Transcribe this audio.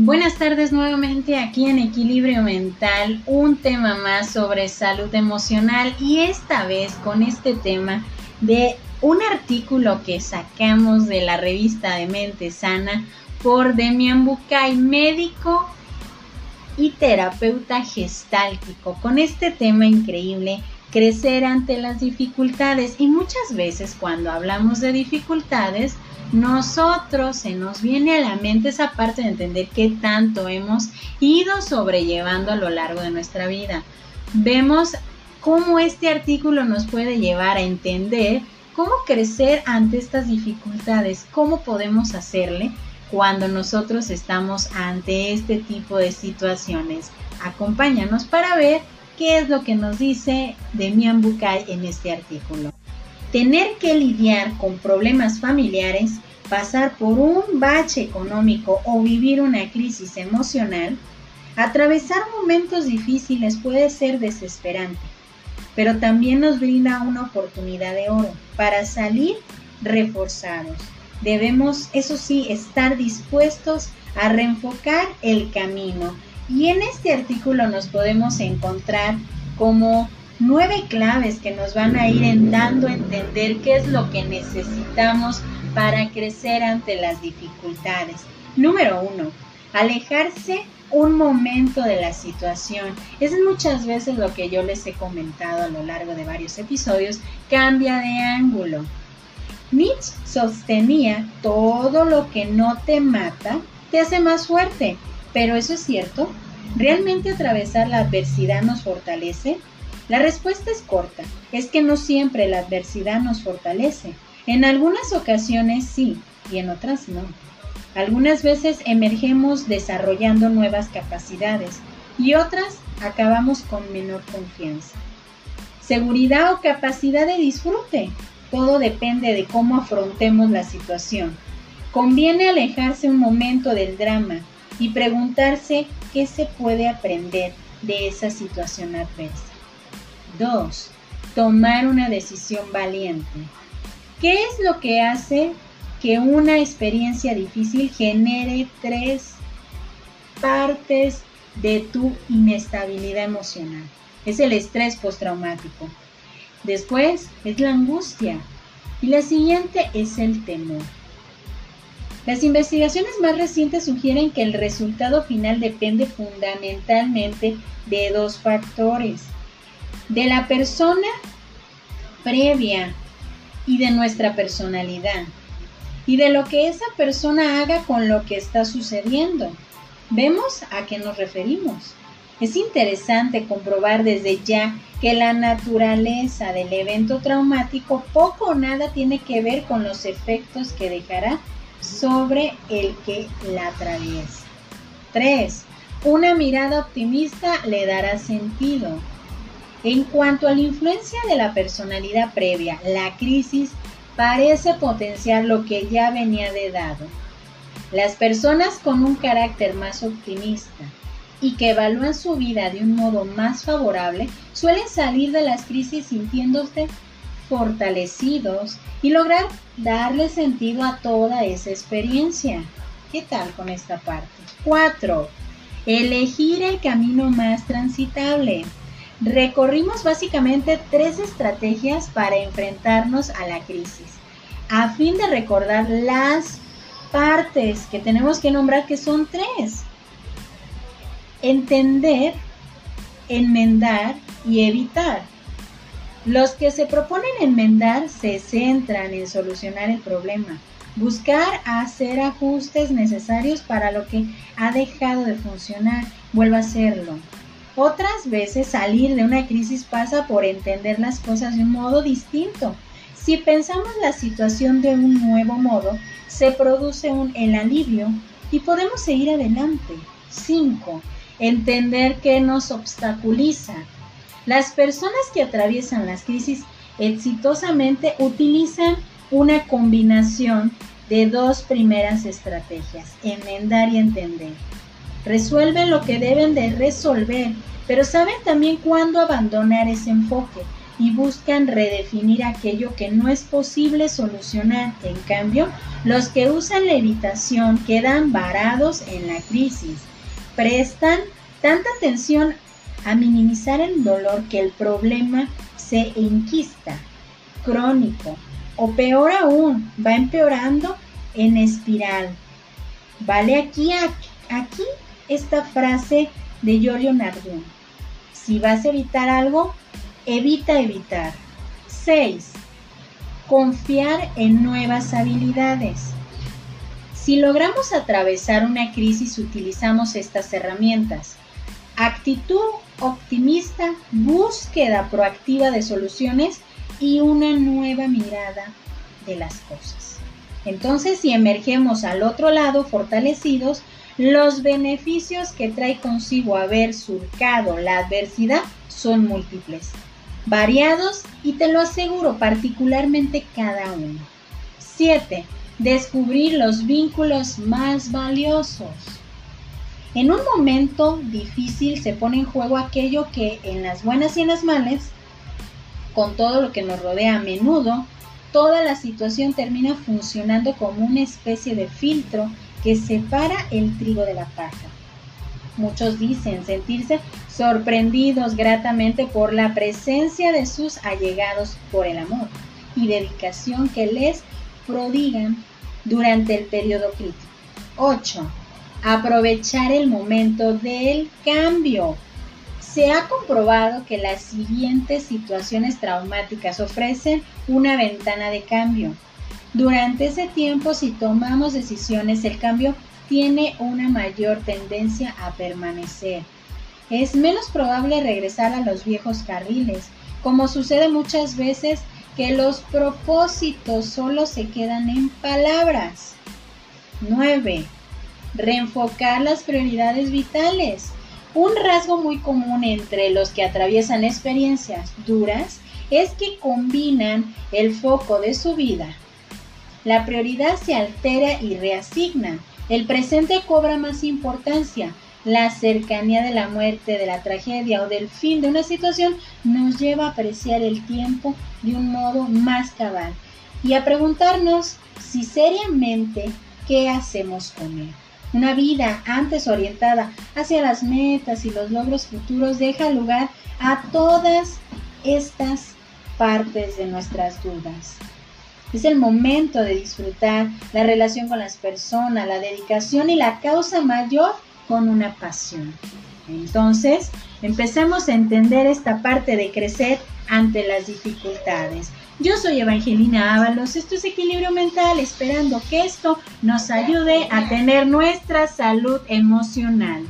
Buenas tardes nuevamente aquí en Equilibrio Mental, un tema más sobre salud emocional y esta vez con este tema de un artículo que sacamos de la revista de Mente Sana por Demian Bucay, médico y terapeuta gestáltico, con este tema increíble, crecer ante las dificultades. Y muchas veces cuando hablamos de dificultades, nosotros se nos viene a la mente esa parte de entender qué tanto hemos ido sobrellevando a lo largo de nuestra vida. Vemos cómo este artículo nos puede llevar a entender cómo crecer ante estas dificultades, cómo podemos hacerle cuando nosotros estamos ante este tipo de situaciones. Acompáñanos para ver qué es lo que nos dice Demian Bucay en este artículo. Tener que lidiar con problemas familiares, pasar por un bache económico o vivir una crisis emocional, atravesar momentos difíciles puede ser desesperante, pero también nos brinda una oportunidad de oro para salir reforzados. Debemos, eso sí, estar dispuestos a reenfocar el camino. Y en este artículo nos podemos encontrar como nueve claves que nos van a ir dando a entender qué es lo que necesitamos para crecer ante las dificultades. Número uno, alejarse un momento de la situación. Es muchas veces lo que yo les he comentado a lo largo de varios episodios, cambia de ángulo. Nietzsche sostenía todo lo que no te mata te hace más fuerte, pero eso es cierto. ¿Realmente atravesar la adversidad nos fortalece? La respuesta es corta, es que no siempre la adversidad nos fortalece. En algunas ocasiones sí y en otras no. Algunas veces emergemos desarrollando nuevas capacidades y otras acabamos con menor confianza. Seguridad o capacidad de disfrute. Todo depende de cómo afrontemos la situación. Conviene alejarse un momento del drama y preguntarse qué se puede aprender de esa situación adversa. 2. Tomar una decisión valiente. ¿Qué es lo que hace que una experiencia difícil genere tres partes de tu inestabilidad emocional? Es el estrés postraumático. Después es la angustia. Y la siguiente es el temor. Las investigaciones más recientes sugieren que el resultado final depende fundamentalmente de dos factores de la persona previa y de nuestra personalidad y de lo que esa persona haga con lo que está sucediendo. ¿Vemos a qué nos referimos? Es interesante comprobar desde ya que la naturaleza del evento traumático poco o nada tiene que ver con los efectos que dejará sobre el que la atraviesa. 3. Una mirada optimista le dará sentido. En cuanto a la influencia de la personalidad previa, la crisis parece potenciar lo que ya venía de dado. Las personas con un carácter más optimista y que evalúan su vida de un modo más favorable suelen salir de las crisis sintiéndose fortalecidos y lograr darle sentido a toda esa experiencia. ¿Qué tal con esta parte? 4. Elegir el camino más transitable. Recorrimos básicamente tres estrategias para enfrentarnos a la crisis, a fin de recordar las partes que tenemos que nombrar, que son tres. Entender, enmendar y evitar. Los que se proponen enmendar se centran en solucionar el problema, buscar hacer ajustes necesarios para lo que ha dejado de funcionar, vuelva a hacerlo. Otras veces salir de una crisis pasa por entender las cosas de un modo distinto. Si pensamos la situación de un nuevo modo, se produce un el alivio y podemos seguir adelante. 5. Entender qué nos obstaculiza. Las personas que atraviesan las crisis exitosamente utilizan una combinación de dos primeras estrategias, enmendar y entender resuelven lo que deben de resolver, pero saben también cuándo abandonar ese enfoque. y buscan redefinir aquello que no es posible solucionar. En cambio, los que usan la evitación quedan varados en la crisis. Prestan tanta atención a minimizar el dolor que el problema se enquista, crónico, o peor aún, va empeorando en espiral. Vale aquí, aquí esta frase de Giorgio Nardone. Si vas a evitar algo, evita evitar. 6. Confiar en nuevas habilidades. Si logramos atravesar una crisis, utilizamos estas herramientas. Actitud optimista, búsqueda proactiva de soluciones y una nueva mirada de las cosas. Entonces, si emergemos al otro lado fortalecidos, los beneficios que trae consigo haber surcado la adversidad son múltiples, variados y te lo aseguro particularmente cada uno. 7. Descubrir los vínculos más valiosos. En un momento difícil se pone en juego aquello que en las buenas y en las malas, con todo lo que nos rodea a menudo, toda la situación termina funcionando como una especie de filtro que separa el trigo de la paja. Muchos dicen sentirse sorprendidos gratamente por la presencia de sus allegados por el amor y dedicación que les prodigan durante el periodo crítico. 8. Aprovechar el momento del cambio. Se ha comprobado que las siguientes situaciones traumáticas ofrecen una ventana de cambio. Durante ese tiempo, si tomamos decisiones, el cambio tiene una mayor tendencia a permanecer. Es menos probable regresar a los viejos carriles, como sucede muchas veces que los propósitos solo se quedan en palabras. 9. Reenfocar las prioridades vitales. Un rasgo muy común entre los que atraviesan experiencias duras es que combinan el foco de su vida. La prioridad se altera y reasigna. El presente cobra más importancia. La cercanía de la muerte, de la tragedia o del fin de una situación nos lleva a apreciar el tiempo de un modo más cabal y a preguntarnos si seriamente qué hacemos con él. Una vida antes orientada hacia las metas y los logros futuros deja lugar a todas estas partes de nuestras dudas. Es el momento de disfrutar la relación con las personas, la dedicación y la causa mayor con una pasión. Entonces, empecemos a entender esta parte de crecer ante las dificultades. Yo soy Evangelina Ábalos, esto es Equilibrio Mental, esperando que esto nos ayude a tener nuestra salud emocional.